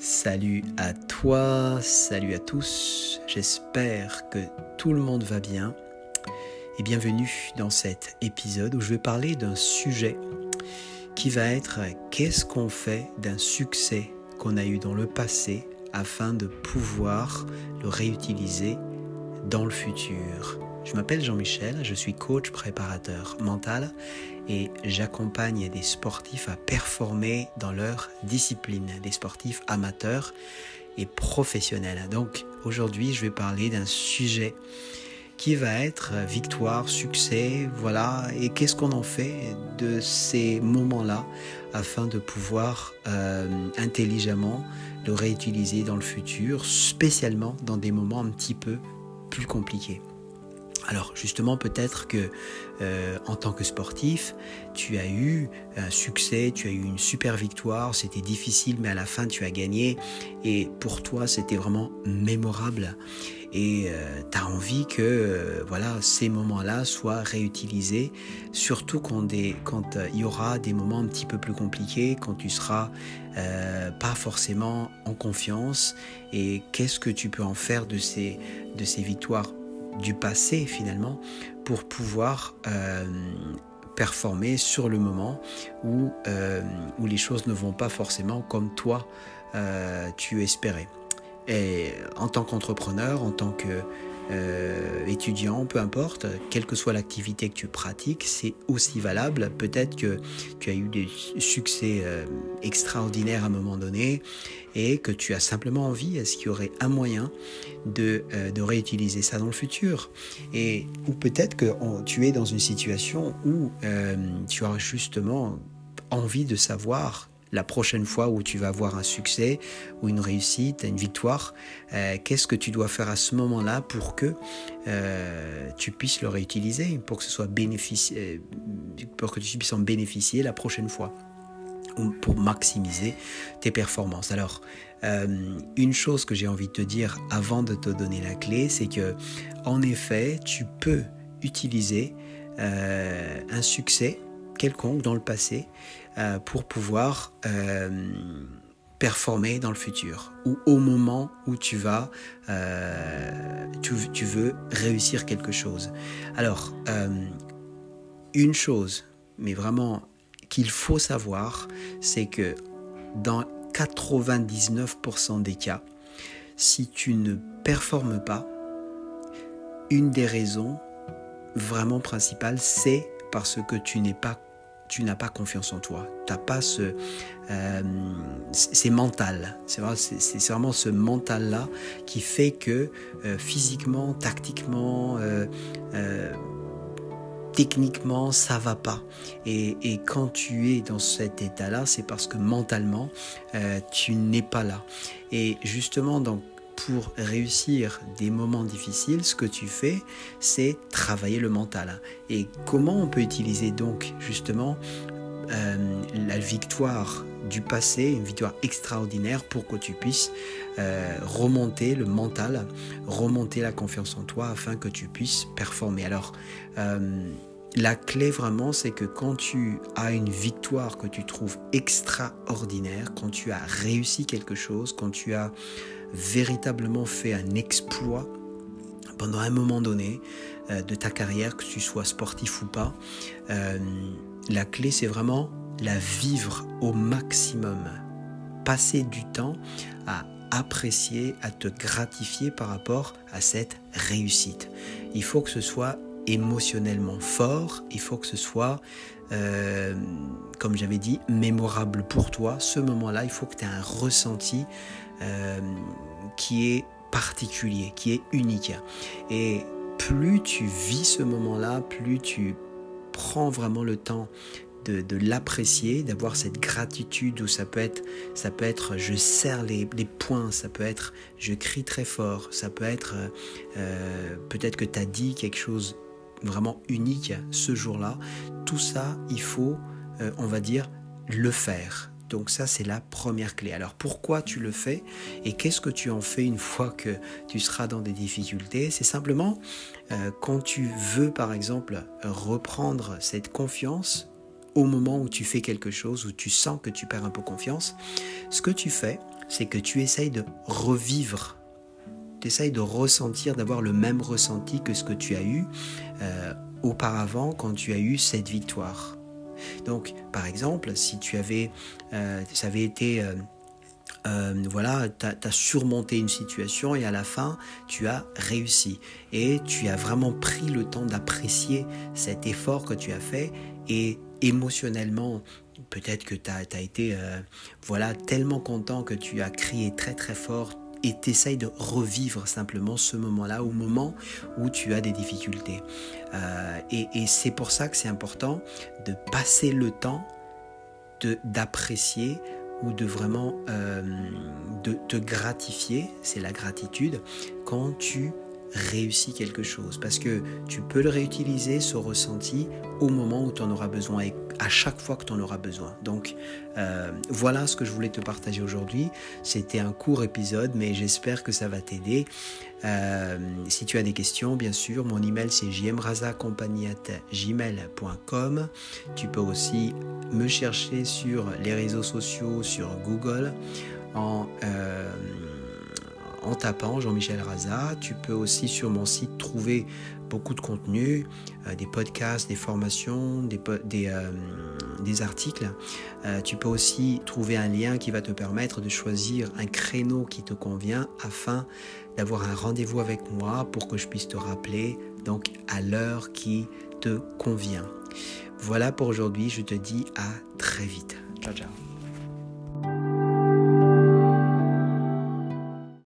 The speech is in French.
Salut à toi, salut à tous, j'espère que tout le monde va bien et bienvenue dans cet épisode où je vais parler d'un sujet qui va être qu'est-ce qu'on fait d'un succès qu'on a eu dans le passé afin de pouvoir le réutiliser dans le futur. Je m'appelle Jean-Michel, je suis coach préparateur mental et j'accompagne des sportifs à performer dans leur discipline, des sportifs amateurs et professionnels. Donc aujourd'hui, je vais parler d'un sujet qui va être victoire, succès, voilà, et qu'est-ce qu'on en fait de ces moments-là afin de pouvoir euh, intelligemment le réutiliser dans le futur, spécialement dans des moments un petit peu plus compliqués? Alors justement, peut-être que euh, en tant que sportif, tu as eu un succès, tu as eu une super victoire, c'était difficile, mais à la fin tu as gagné, et pour toi c'était vraiment mémorable. Et euh, tu as envie que euh, voilà ces moments-là soient réutilisés, surtout quand il y aura des moments un petit peu plus compliqués, quand tu seras pas forcément en confiance. Et qu'est-ce que tu peux en faire de ces victoires du passé finalement pour pouvoir euh, performer sur le moment où, euh, où les choses ne vont pas forcément comme toi euh, tu espérais. Et en tant qu'entrepreneur, en tant que euh, étudiant, peu importe, quelle que soit l'activité que tu pratiques, c'est aussi valable. Peut-être que tu as eu des succès euh, extraordinaires à un moment donné et que tu as simplement envie, est-ce qu'il y aurait un moyen de, euh, réutiliser ça dans le futur? Et, Ou peut-être que tu es dans une situation où tu auras justement envie de savoir la prochaine fois où tu vas avoir un succès ou une réussite, une victoire, euh, qu'est-ce que tu dois faire à ce moment-là pour que euh, tu puisses le réutiliser, pour que ce soit euh, pour que tu puisses en bénéficier la prochaine fois ou pour maximiser tes performances. Alors, une chose que j'ai envie de te dire avant de te donner la clé, c'est que en effet, tu peux utiliser un succès quelconque dans le passé euh, pour pouvoir euh, performer dans le futur. Ou au moment où tu vas euh, tu, veux réussir quelque chose. Alors une chose mais vraiment qu'il faut savoir c'est que dans 99% des cas si tu ne performes pas une des raisons vraiment principales c'est parce que tu n'es pas tu n'as pas confiance en toi. T'as pas ce, euh, c'est mental. C'est vraiment, vraiment ce mental-là qui fait que euh, physiquement, tactiquement, euh, techniquement, ça va pas. Et, et, quand tu es dans cet état-là, c'est parce que mentalement, tu n'es pas là. Et justement, donc pour réussir des moments difficiles, ce que tu fais, c'est travailler le mental. Et comment on peut utiliser donc justement euh, la victoire du passé, une victoire extraordinaire pour que tu puisses euh, remonter le mental, remonter la confiance en toi afin que tu puisses performer. Alors, euh, la clé vraiment, c'est que quand tu as une victoire que tu trouves extraordinaire, quand tu as réussi quelque chose, quand tu as véritablement fait un exploit pendant un moment donné euh, de ta carrière, que tu sois sportif ou pas, euh, la clé c'est vraiment la vivre au maximum. Passer du temps à apprécier, à te gratifier par rapport à cette réussite. Il faut que ce soit émotionnellement fort, il faut que ce soit, euh, comme j'avais dit, mémorable pour toi. Ce moment-là, il faut que tu aies un ressenti euh, qui est particulier, qui est unique. Et plus tu vis ce moment-là, plus tu prends vraiment le temps de, l'apprécier, d'avoir cette gratitude où ça peut être, ça peut être je serre les, poings, ça peut être je crie très fort, ça peut être euh, peut-être que tu as dit quelque chose vraiment unique ce jour-là. Tout ça, il faut, euh, on va dire, le faire. Donc ça, c'est la première clé. Alors pourquoi tu le fais et qu'est-ce que tu en fais une fois que tu seras dans des difficultés? C'est simplement euh, quand tu veux, par exemple, reprendre cette confiance au moment où tu fais quelque chose, où tu sens que tu perds un peu confiance, ce que tu fais, c'est que tu essayes de revivre, tu essayes de ressentir, d'avoir le même ressenti que ce que tu as eu euh, auparavant quand tu as eu cette victoire. Donc, par exemple, si tu avais, euh, ça avait été euh, voilà, tu as, surmonté une situation et à la fin, tu as réussi. Et tu as vraiment pris le temps d'apprécier cet effort que tu as fait et émotionnellement, peut-être que tu as, été voilà, tellement content que tu as crié très très fort et tu essayes de revivre simplement ce moment-là au moment où tu as des difficultés. Euh, et, et c'est pour ça que c'est important de passer le temps d'apprécier ou de vraiment euh, de te gratifier, c'est la gratitude, quand tu réussis quelque chose. Parce que tu peux le réutiliser, ce ressenti, au moment où tu en auras besoin et à chaque fois que tu en auras besoin. Donc euh, voilà ce que je voulais te partager aujourd'hui. C'était un court épisode, mais j'espère que ça va t'aider. Euh, si tu as des questions, bien sûr, mon email c'est jmrazacompagnie.gmail.com. Tu peux aussi me chercher sur les réseaux sociaux, sur Google, en... Euh, en tapant Jean-Michel Raza. Tu peux aussi sur mon site trouver beaucoup de contenu, euh, des podcasts, des formations, des, euh, articles. Euh, tu peux aussi trouver un lien qui va te permettre de choisir un créneau qui te convient afin d'avoir un rendez-vous avec moi pour que je puisse te rappeler donc à l'heure qui te convient. Voilà pour aujourd'hui, je te dis à très vite. Ciao ciao.